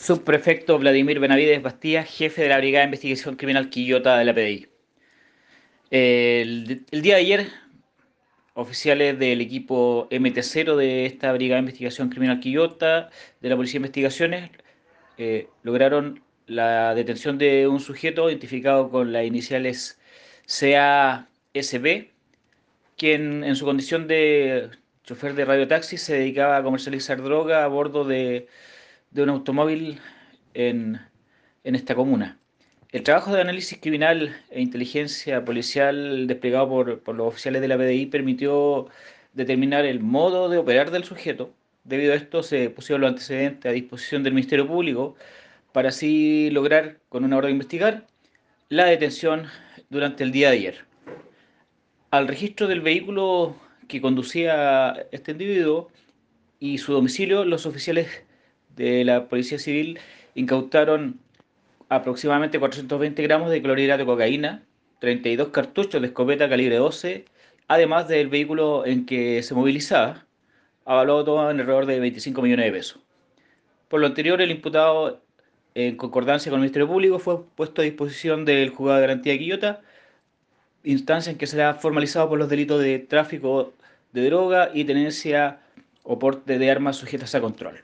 Subprefecto Vladimir Benavides Bastía, jefe de la Brigada de Investigación Criminal Quillota de la PDI. El, día de ayer, oficiales del equipo MT0 de esta Brigada de Investigación Criminal Quillota, de la Policía de Investigaciones, eh, lograron la detención de un sujeto identificado con las iniciales CASB, quien en su condición de chofer de radiotaxi se dedicaba a comercializar droga a bordo de de un automóvil en, esta comuna. El trabajo de análisis criminal e inteligencia policial desplegado por, los oficiales de la PDI permitió determinar el modo de operar del sujeto. Debido a esto se pusieron los antecedentes a disposición del Ministerio Público para así lograr, con una hora de investigar, la detención durante el día de ayer. Al registro del vehículo que conducía este individuo y su domicilio, los oficiales de la Policía Civil incautaron aproximadamente 420 gramos de clorhidrato de cocaína, 32 cartuchos de escopeta calibre 12, además del vehículo en que se movilizaba, avalado todo en alrededor de 25 millones de pesos. Por lo anterior, el imputado, en concordancia con el Ministerio Público, fue puesto a disposición del juzgado de garantía de Quillota, instancia en que será formalizado por los delitos de tráfico de droga y tenencia o porte de armas sujetas a control.